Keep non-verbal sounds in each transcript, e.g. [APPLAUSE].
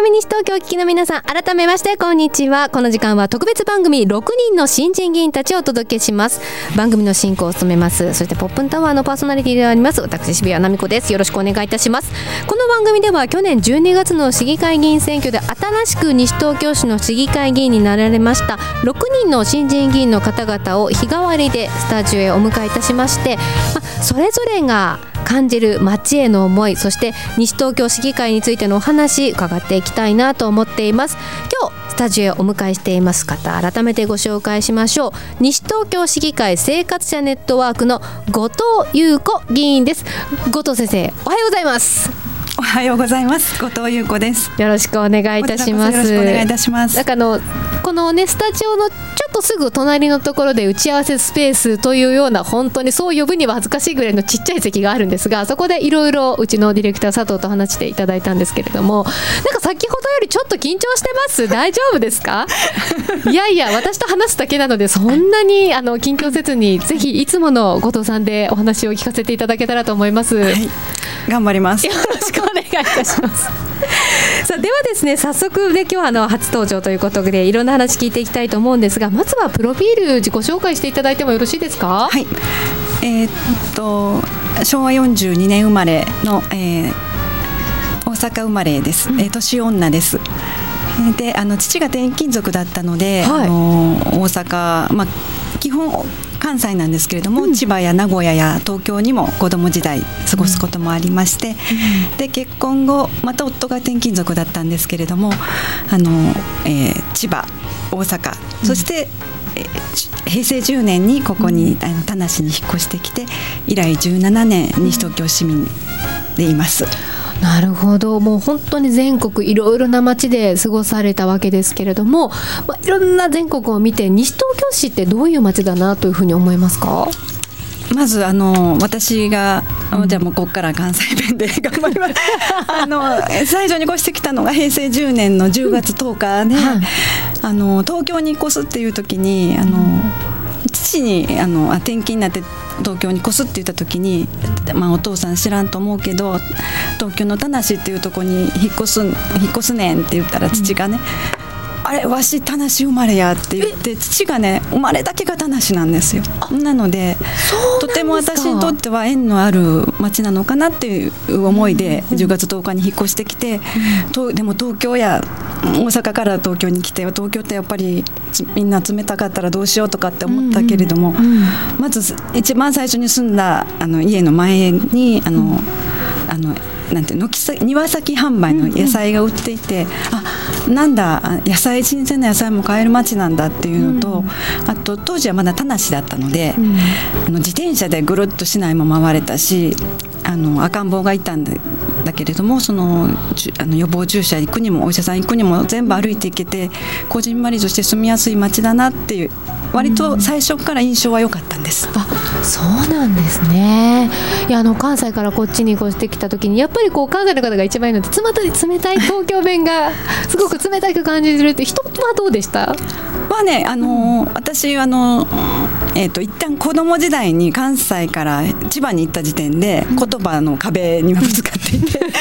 FM 西東京をお聞きの皆さん改めましてこんにちは。この時間は特別番組6人の新人議員たちをお届けします。番組の進行を務めます。そしてポップンタワーのパーソナリティであります私渋谷奈美子です。よろしくお願いいたします。この番組では去年12月の市議会議員選挙で新しく西東京市の市議会議員になられました6人の新人議員の方々を日替わりでスタジオへお迎えいたしまして、まあ、それぞれが感じる街への思いそして西東京市議会についてのお話伺っていきたいなと思っています。今日スタジオへお迎えしています方改めてご紹介しましょう。西東京市議会生活者ネットワークの後藤優子議員です。後藤先生おはようございます。おはようございます。後藤優子です。よろしくお願いいたします。よろしくお願いいたします。なんかあのこのねスタジオのとすぐ隣のところで打ち合わせスペースというような本当にそう呼ぶには恥ずかしいぐらいのちっちゃい席があるんですがそこでいろいろうちのディレクター佐藤と話していただいたんですけれども [LAUGHS] なんか先ほどよりちょっと緊張してます？大丈夫ですかいやいや私と話すだけなのでそんなにあの緊張せずにぜひいつもの後藤さんでお話を聞かせていただけたらと思います、はい、頑張ります。よろしくお願いいたします [LAUGHS] さあではですね早速ね今日はあの初登場ということでいろんな話聞いていきたいと思うんですがまずはプロフィール自己紹介していただいてもよろしいですか？はい。えー、っと昭和42年生まれの、えー、大阪生まれです、うん、えー、年女です。であの父が転勤族だったので、はい、あの大阪、まあ、基本関西なんですけれども、うん、千葉や名古屋や東京にも子供時代過ごすこともありまして、うん、で結婚後また夫が転勤族だったんですけれどもあの、えー、千葉大阪そして、え平成10年にここに、あの田無に引っ越してきて以来17年西東京市民でいます。なるほど。もう本当に全国いろいろな街で過ごされたわけですけれども、まあ、いろんな全国を見て西東京市ってどういう街だなというふうに思いますか？まずあの私が、うん、じゃあもうここから関西弁で [LAUGHS] 頑張ります。[LAUGHS] あの最初に越してきたのが平成10年の10月10日で、はい、あの東京に越すっていう時にあの、父にあの転勤になって東京に越すって言った時に、まあ、お父さん知らんと思うけど東京の田無っていうとこに引っ越す引っ越すねんって言ったら父がね、あれわし田無生まれやって言って父がね生まれだけが田無なんですよ。なのでとても私にとっては縁のある町なのかなっていう思いで10月10日に引っ越してきて、とでも東京や大阪から東京に来て東京ってやっぱりみんな冷たかったらどうしようとかって思ったけれども、まず一番最初に住んだあの家の前にあの、あのなんて軒先庭先販売の野菜が売っていて、うんうん、あなんだ野菜新鮮な野菜も買える町なんだっていうのと、うん、あと当時はまだ田無だったので、うん、あの自転車でぐるっと市内も回れたしあの赤ん坊がいたんだだけれどもそのあの予防注射行くにもお医者さん行くにも全部歩いていけてこじんまりとして住みやすい町だなっていう割と最初から印象は良かったんです。あそうなんですね。いやあの関西からこっちに越してきた時にやっぱりこう関西の方が一番いいのでつまり冷たい東京弁が [LAUGHS] すごく冷たく感じるって人はどうでした？はねあの、うん、私あのえーと、一旦子供時代に関西から千葉に行った時点で言葉の壁にぶつかっていて、うん、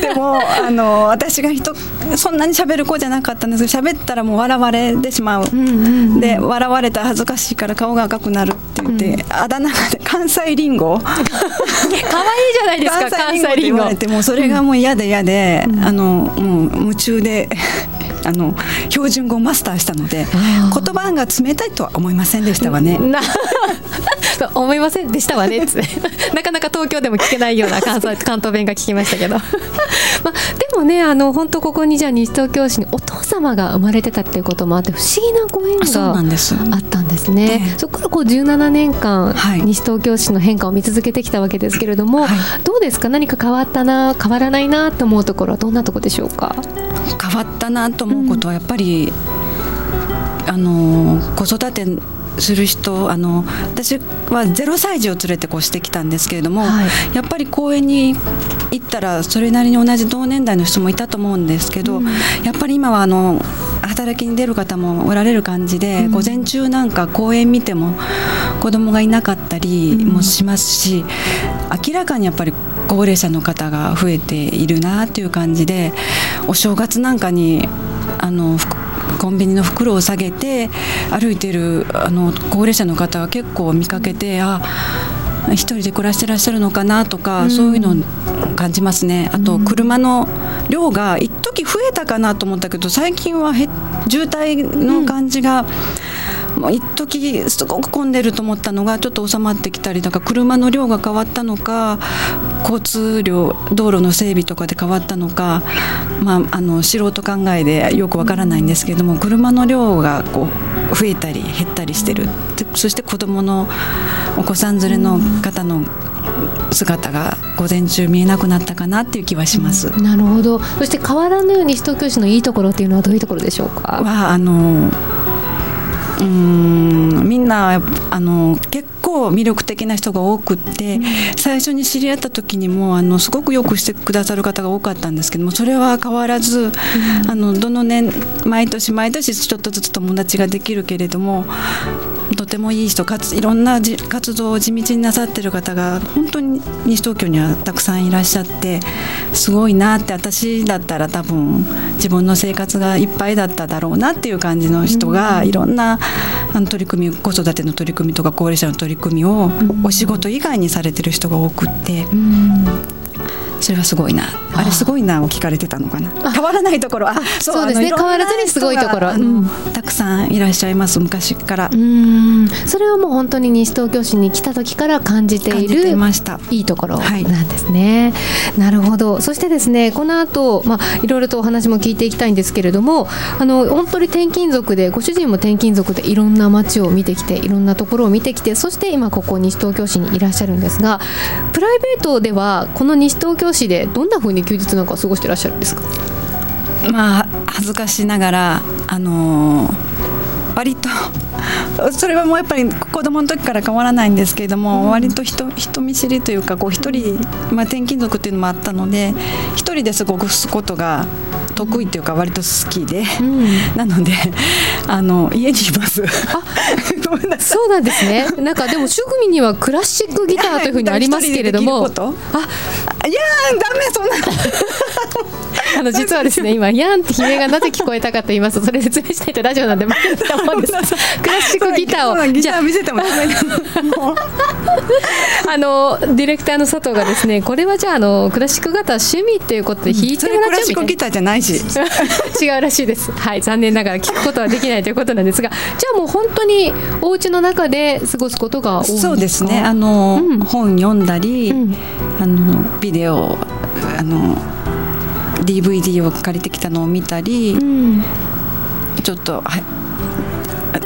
でもあの私が人そんなに喋る子じゃなかったんですけど喋ったらもう笑われてしまう。で笑われたら恥ずかしいから顔が赤くなるって言って、うん、あだ名が関西リンゴ。可愛いじゃないですか関西リンゴ言われてもそれがもう嫌で嫌で、うん、あのもう夢中で [LAUGHS] あの標準語をマスターしたので言葉が冷たいとは思いませんでしたわね。思いませんでしたわねっ [LAUGHS] なかなか東京でも聞けないような関西 [LAUGHS] 関東弁が聞きましたけど、[LAUGHS] まあ、でもねあの本当ここにじゃあ西東京市にお父様が生まれてたっていうこともあって不思議なご縁があったんですね。そこからこう17年間、はい、西東京市の変化を見続けてきたわけですけれども、はい、どうですか？何か変わったな変わらないなと思うところはどんなところでしょうか？変わったなと思うことはやっぱり、うん、あの子育てする人あの私は0歳児を連れて越してきたんですけれども、はい、やっぱり公園に行ったらそれなりに同じ同年代の人もいたと思うんですけど、うん、やっぱり今はあの働きに出る方もおられる感じで、うん。午前中なんか公園見ても子供がいなかったりもしますし、明らかにやっぱり高齢者の方が増えているなっていう感じでお正月なんかにあのふコンビニの袋を下げて歩いてるあの高齢者の方は結構見かけてあ一人で暮らしてらっしゃるのかなとか、うん。そういうのを感じますね。あと車の量が一時増えたかなと思ったけど最近はへ渋滞の感じが、もう一時すごく混んでると思ったのがちょっと収まってきたりとか車の量が変わったのか交通量道路の整備とかで変わったのか、まあ、あの素人考えでよくわからないんですけれども車の量がこう増えたり減ったりしてる。でそして子どものお子さん連れの方の姿が午前中見えなくなったかなっていう気はします。なるほど。そして変わらぬ西東京市のいいところっていうのはどういうところでしょうか？はあのうーんみんなあの結構魅力的な人が多くって、最初に知り合った時にもあのすごくよくしてくださる方が多かったんですけどもそれは変わらず、あのどの年毎年毎年ちょっとずつ友達ができるけれどもとてもいい人かついろんなじ活動を地道になさってる方が本当に西東京にはたくさんいらっしゃってすごいなって私だったら多分自分の生活がいっぱいだっただろうなっていう感じの人がいろんなあの取り組み子育ての取り組みとか高齢者の取り組みをお仕事以外にされてる人が多くって。それはすごいな。あ。れすごいなを聞かれてたのかな。変わらないところ。あそうですね。変わらずにすごいところ。うん。たくさんいらっしゃいます昔から。うん。それはもう本当に西東京市に来た時から感じてい感じているました。いいところはい。なんですね。なるほど。そしてですね、この後、まあいろいろとお話も聞いていきたいんですけれども、あの本当に転勤族で、ご主人も転勤族でいろんな街を見てきて、いろんなところを見てきて、そして今ここ西東京市にいらっしゃるんですが、プライベートではこの西東京市でどんな風に休日なんかを過ごしていらっしゃるんですか？まあ恥ずかしながらあのー割と [LAUGHS] それはもうやっぱり子供の時から変わらないんですけれども、割と人人見知りというかこう一人、まあ、転勤族っていうのもあったので一人で過ごすことが得意というか割と好きで、うんなのであの家にいます。[LAUGHS] ごめんなさいそうなんですね。なんかでも趣味にはクラシックギターというふうにありますけれども、あいやーダメそんな。あの実はですね [LAUGHS] 今ヤンって悲鳴がなぜ聞こえたかと言いますとそれ [LAUGHS] 説明したいとラジオなんで分かると思うんです。クラシックギターを。じゃギター見せてもダメなのああのディレクターの佐藤がですねこれはじゃああのクラシックギター趣味っていうことで弾いても [LAUGHS] らっちゃうみたいなシックギターじゃないし違うらしいです。はい、残念ながら聞くことはできないということなんですが、じゃあもう本当にお家の中で過ごすことが多いんですか？そうですね。あの、うん。本読んだり、うん。あのビデオあの DVD を借りてきたのを見たり、うん、ちょっと、はい、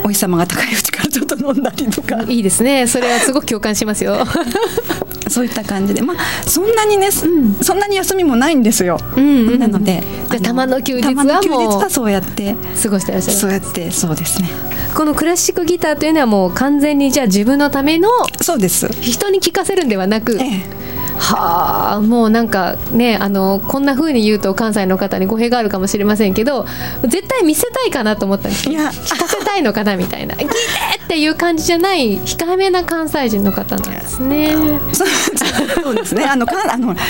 お日様が高いうちからちょっと飲んだりとかいいですね。それはすごく共感しますよ。[LAUGHS] そういった感じで。まあそんなにね、ん。そんなに休みもないんですよ。うんうんなのでじゃあたまの休日はたまの休日もうはそうやって過ごしてらっしゃる。そうやってそうですね。このクラシックギターというのはもう完全にじゃあ自分のためのそうです。人に聴かせるんではなく、ええ。はあもうなんかねあのこんな風に言うと関西の方に語弊があるかもしれませんけど絶対見せたいかなと思ったんです。いや。聞かせたいのかなみたいな。聞いてっていう感じじゃない控えめな関西人の方なんですね。そうですね。あのかあのか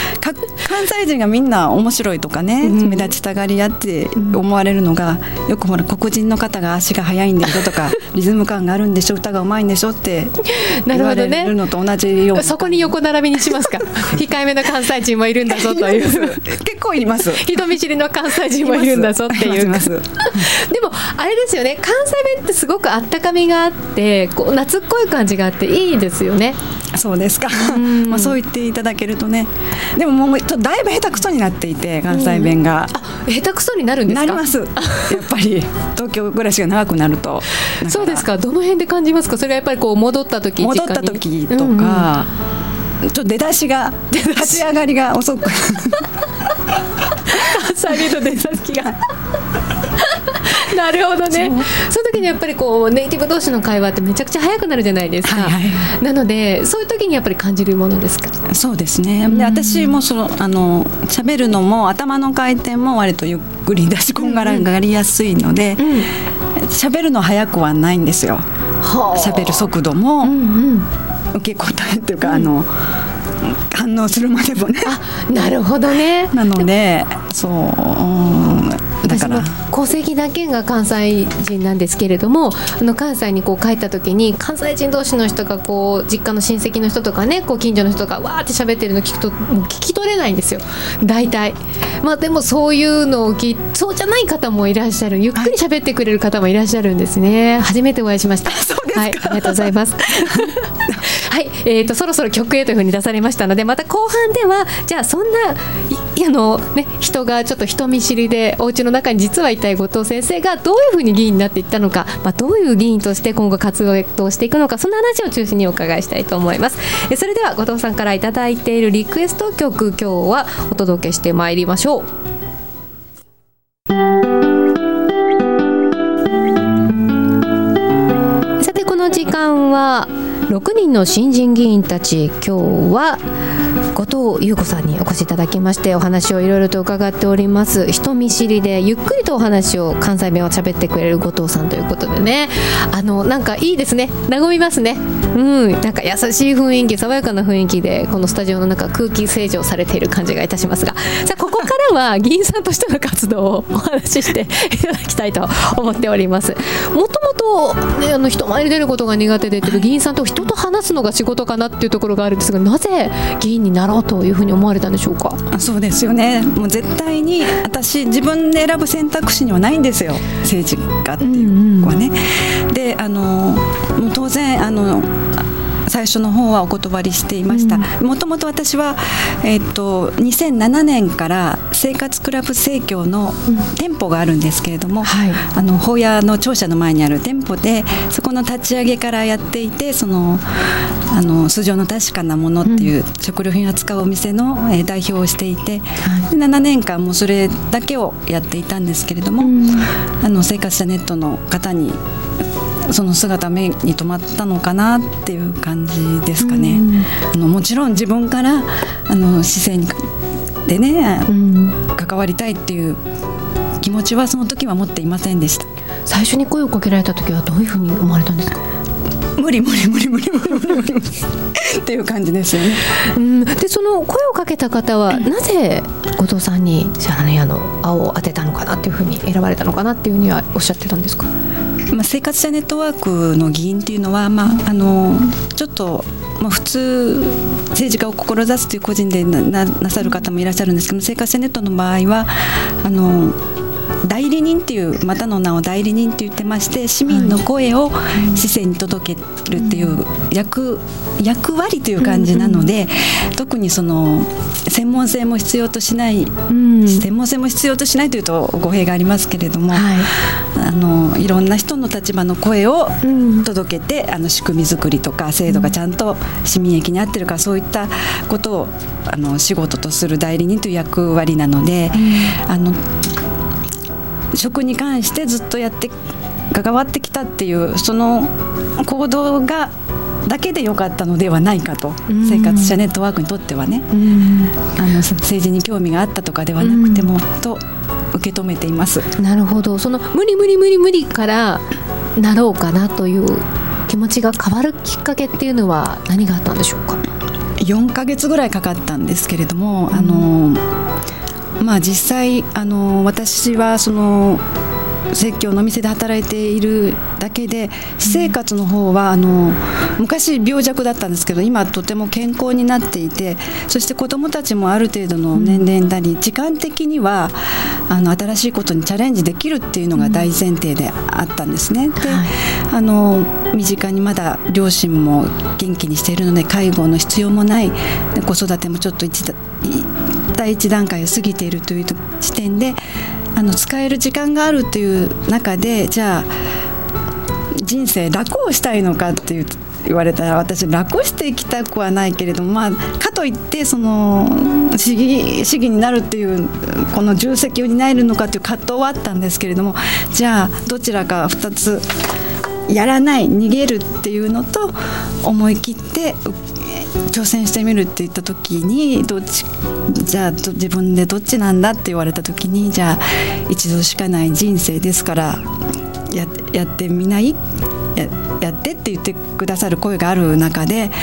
関西人がみんな面白いとかね、うん。目立ちたがり屋って思われるのが、よくほら黒人の方が足が速いんでしょとか [LAUGHS] リズム感があるんでしょ歌がうまいんでしょって言われなるほどね。るのと同じような。そこに横並びにしますか？[LAUGHS] 控えめな関西人もいるんだぞという。結構います。人見知りの関西人もいるんだぞっていう。でもあれですよね。関西弁ってすごくあったかみがあってこう夏っこい感じがあっていいですよね。そうですか。ん。まあそう言っていただけるとね。でももうちょっとだいぶ下手くそになっていて関西弁が。あ下手くそになるんですか？なります。[LAUGHS] やっぱり。東京暮らしが長くなると。そうですか。どの辺で感じますか？それはやっぱりこう戻った時戻った時とか、ちょっと出だしが立ち上がりが遅く。[LAUGHS] 関西弁の出先が。[LAUGHS] なるほどね。そやっぱりこうネイティブ同士の会話ってめちゃくちゃ早くなるじゃないですか、はいはい、なのでそういう時にやっぱり感じるものですか？そうですね。で私もそのあの喋るのも頭の回転も割とゆっくりだしこんがらがりやすいので喋、うん、るの早くはないんですよ。喋る速度も、うんうん、受け答えっていうか、うん、あの反応するまでもね。なるほどね。なのでそう、うんだから。戸籍だけが関西人なんですけれどもあの関西にこう帰った時に関西人同士の人がこう実家の親戚の人とかねこう近所の人がわーって喋ってるの聞くともう聞き取れないんですよ。大体。まあでもそういうのを聞そうじゃない方もいらっしゃる。ゆっくり喋ってくれる方もいらっしゃるんですね、はい、初めてお会いしました。はい、ありがとうございます [LAUGHS] はい、えーと、そろそろ曲へというふうに出されましたのでまた後半ではじゃあそんなあの、ね、人がちょっと人見知りでお家の中に実はいたい後藤先生がどういうふうに議員になっていったのか、まあ、どういう議員として今後活動していくのかそんな話を中心にお伺いしたいと思います。えそれでは後藤さんから頂いているリクエスト曲今日はお届けしてまいりましょう。さてこの時間は6人の新人議員たち今日は後藤優子さんにお越しいただきましてお話をいろいろと伺っております。人見知りでゆっくりとお話を関西弁を喋ってくれる後藤さんということでね。あのなんかいいですね。和みますね。うん。なんか優しい雰囲気爽やかな雰囲気でこのスタジオの中空気清浄されている感じがいたしますが。さあここからは議員さんとしての活動をお話ししていただきたいと思っております。もともと、ね、あの人前に出ることが苦手で議員さんと人と話すのが仕事かなっていうところがあるんですがなぜ議員になろうというふうに思われたんでしょうか？そうですよね。もう絶対に私自分で選ぶ選択肢にはないんですよ。政治家っていう子はね。うんうん、であのもう当然あの最初の方はお断りしていました。もともと私は、えーと、2007年から生活クラブ生協の店舗があるんですけれども、うんはい、あの法屋の庁舎の前にある店舗でそこの立ち上げからやっていてそのあの素性の確かなものっていう食料品を扱うお店の、えー、代表をしていて、はい、7年間もそれだけをやっていたんですけれども、うん、あの生活者ネットの方にその姿目に留まったのかなっていう感じですかね。あのもちろん自分からあの姿勢でね、関わりたいっていう気持ちはその時は持っていませんでした。最初に声をかけられた時はどういうふうに思われたんですか？無理無理無理無理無理無理無理っていう感じですよね。うん、でその声をかけた方はなぜ後藤さんにシャラネ屋の青を当てたのかなっていうふうに選ばれたのかなっていうふうにはおっしゃってたんですか？まあ、生活者ネットワークの議員っていうのは、まあ、あのちょっと、まあ、普通政治家を志すという個人でななさる方もいらっしゃるんですけど生活者ネットの場合はあの代理人っていうまたの名を代理人って言ってまして市民の声を市政に届けるっていう役役割という感じなので、特にその専門性も必要としない、専門性も必要としないというと語弊がありますけれども、はい、あのいろんな人の立場の声を届けて、あの仕組み作りとか制度がちゃんと市民益に合ってるかそういったことをあの仕事とする代理人という役割なので、あの食に関してずっとやって関わってきたっていうその行動がだけでよかったのではないかと、生活者ネットワークにとってはね、あの政治に興味があったとかではなくても、と受け止めています。なるほど。その無理無理無理無理からなろうかなという気持ちが変わるきっかけっていうのは何があったんでしょうか？4か月ぐらいかかったんですけれども、あのまあ、実際あの私はその説教の店で働いているだけで私生活の方はあの昔病弱だったんですけど今とても健康になっていてそして子どもたちもある程度の年齢になり時間的にはあの新しいことにチャレンジできるっていうのが大前提であったんですね。で、あの身近にまだ両親も元気にしているので介護の必要もない子育てもちょっと一第一段階を過ぎているという時点であの使える時間があるっていう中でじゃあ人生楽をしたいのかっていう言われたら私楽していきたくはないけれども、まあ、かといってその市議市議になるっていうこの重責を担えるのかという葛藤はあったんですけれどもじゃあどちらか2つやらない逃げるっていうのと思い切って挑戦してみるって言った時にどっちじゃあ自分でどっちなんだって言われた時にじゃあ一度しかない人生ですからややってみないややってって言ってくださる声がある中でやっぱ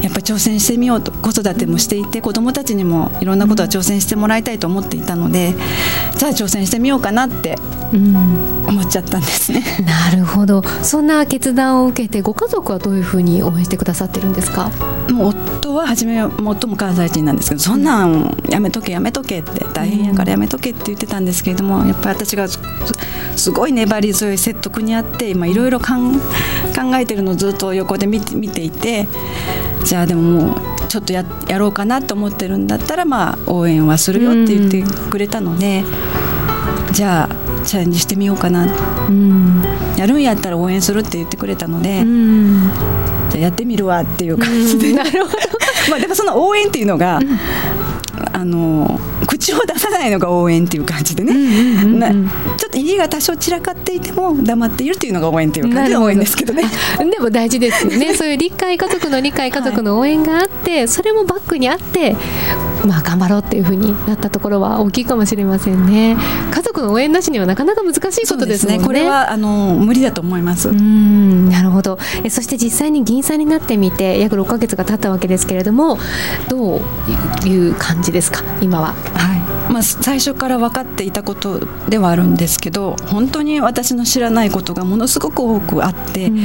り挑戦してみようと子育てもしていて子どもたちにもいろんなことは挑戦してもらいたいと思っていたのでじゃあ挑戦してみようかなって思っちゃったんですね。[LAUGHS] なるほどそんな決断を受けてご家族はどういうふうに応援してくださってるんですか？もう夫は初め最も関西人なんですけどそんなんやめとけやめとけって大変やからやめとけって言ってたんですけれどもやっぱり私がすごい粘り強い説得にあって今いろいろ考えてるのをずっと横で見て見ていてじゃあでももうちょっとややろうかなと思ってるんだったらまあ応援はするよって言ってくれたので、じゃあチャレンジしてみようかな、うん、やるんやったら応援するって言ってくれたので、うん、じゃあやってみるわっていう感じで、[LAUGHS] なるほど。まあでもその応援っていうのが、あの口を出さないのが応援っていう感じでね、ちょっと家が多少散らかっていても黙っているっていうのが応援っていう感じで応援ですけどね。[LAUGHS] でも大事ですよね。そういう理解家族の理解家族の応援があって、はい、それもバックにあってまあ頑張ろうっていうふうになったところは大きいかもしれませんね。家族の応援なしにはなかなか難しいことですね、ね、これはあの無理だと思います。うんなるほど。えそして実際に議員さんになってみて約6か月が経ったわけですけれどもどういう感じですか？今は。はいまあ、最初から分かっていたことではあるんですけど本当に私の知らないことがものすごく多くあって、うん、や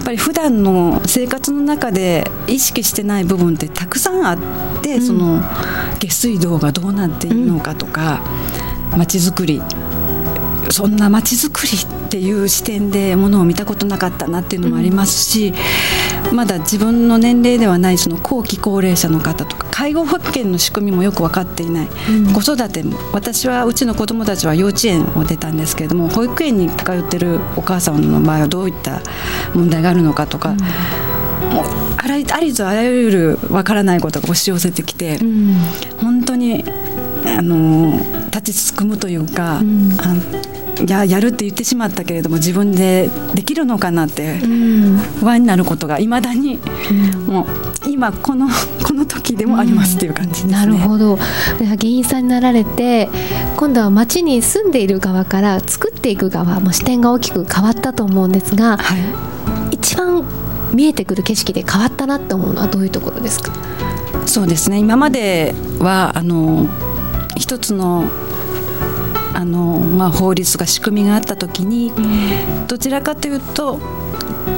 っぱり普段の生活の中で意識してない部分ってたくさんあって、うん、その下水道がどうなっているのかとか街、うん、づくりそんな街づくりっていう視点でものを見たことなかったなっていうのもありますし、まだ自分の年齢ではないその後期高齢者の方とか介護保険の仕組みもよく分かっていない、うん、子育ても私はうちの子どもたちは幼稚園を出たんですけれども保育園に通ってるお母さんの場合はどういった問題があるのかとか。うん。もうあらありとあらゆるわからないことが押し寄せてきて、うん、本当にあの立ちすくむというか、うん、ややるって言ってしまったけれども自分でできるのかなって不安になることがいまだに、もう今この [LAUGHS] この時でもありますっていう感じですね。なるほど。議員さんになられて今度は町に住んでいる側から作っていく側も視点が大きく変わったと思うんですが、はい、一番見えてくる景色で変わったなって思うのはどういうところですか？そうですね。今まではあの一つのあの、まあ、法律が仕組みがあった時に、どちらかというと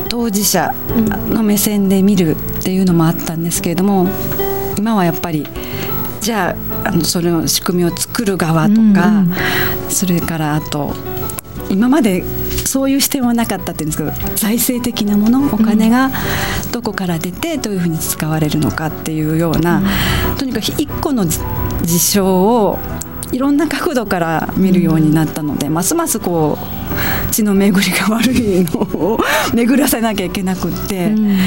当事者の目線で見るっていうのもあったんですけれども今はやっぱりじゃああのそれの仕組みを作る側とか、それからあと今までそういう視点はなかったっていうんですけど財政的なものお金がどこから出てどういうふうに使われるのかっていうような、うん、とにかく一個の事象をいろんな角度から見るようになったので、ますますこう血の巡りが悪いのを巡らせなきゃいけなくって、うん、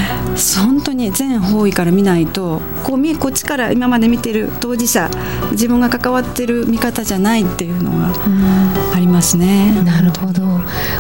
本当に全方位から見ないとこうこっちから今まで見てる当事者自分が関わってる見方じゃないっていうのがありますね。うん、なるほど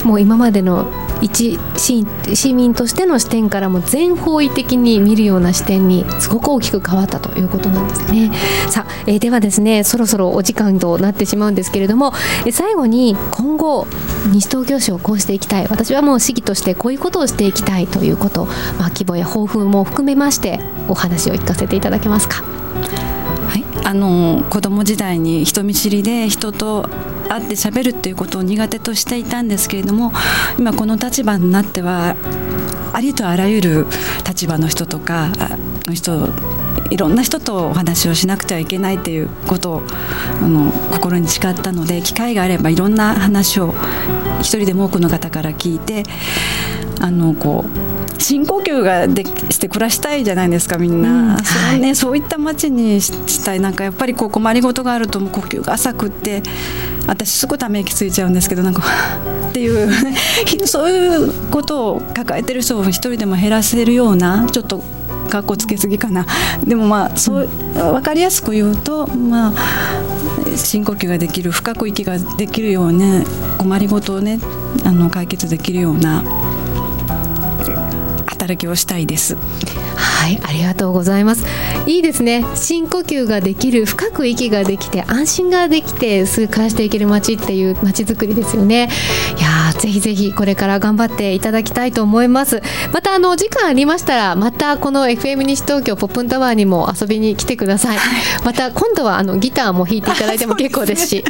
もう今までの一市民としての視点からも全方位的に見るような視点にすごく大きく変わったということなんですね。さあ、えー、ではですねそろそろお時間となってしまうんですけれども、えー、最後に今後西東京市をこうしていきたい私はもう市議としてこういうことをしていきたいということ、まあ、規模や抱負も含めましてお話を聞かせていただけますか。はい、あの子供時代に人見知りで人と会って喋るっていうことを苦手としていたんですけれども今この立場になってはありとあらゆる立場の人とかの人いろんな人とお話をしなくてはいけないということをあの心に誓ったので機会があればいろんな話を一人でも多くの方から聞いてあのこう深呼吸がでして暮らしたいじゃないですかみんな、うん。はい、ね、そういった街にしたいなんかやっぱりこう困りごとがあると呼吸が浅くって私すぐため息ついちゃうんですけどなんか [LAUGHS] っていう [LAUGHS] そういうことを抱えてる人を一人でも減らせるようなちょっとかっこつけすぎかなでもまあそう分かりやすく言うとまあ深呼吸ができる深く息ができるような困りごとをねあの解決できるような働きをしたいです。はいありがとうございます。いいですね。深呼吸ができる深く息ができて安心ができてすぐ暮らしていける街っていう街づくりですよね。いやぜひぜひこれから頑張っていただきたいと思います。またあの時間ありましたらまたこの FM 西東京ポップンタワーにも遊びに来てください、また今度はあのギターも弾いていただいても結構ですし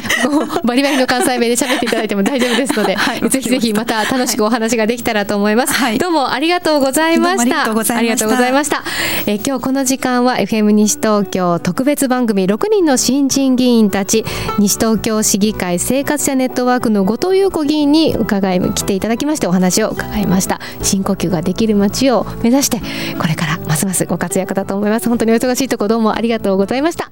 バリバリの関西弁で喋っていただいても大丈夫ですので、はい、[LAUGHS] ぜひぜひまた楽しくお話ができたらと思います、はい、どうもありがとうございました。ありがとうございましたえ今日この時間は FM 西東京特別番組6人の新人議員たち西東京市議会生活者ネットワークの後藤裕子議員に伺い来ていただきましてお話を伺いました。深呼吸ができる街を目指してこれからますますご活躍だと思います。本当にお忙しいところどうもありがとうございました。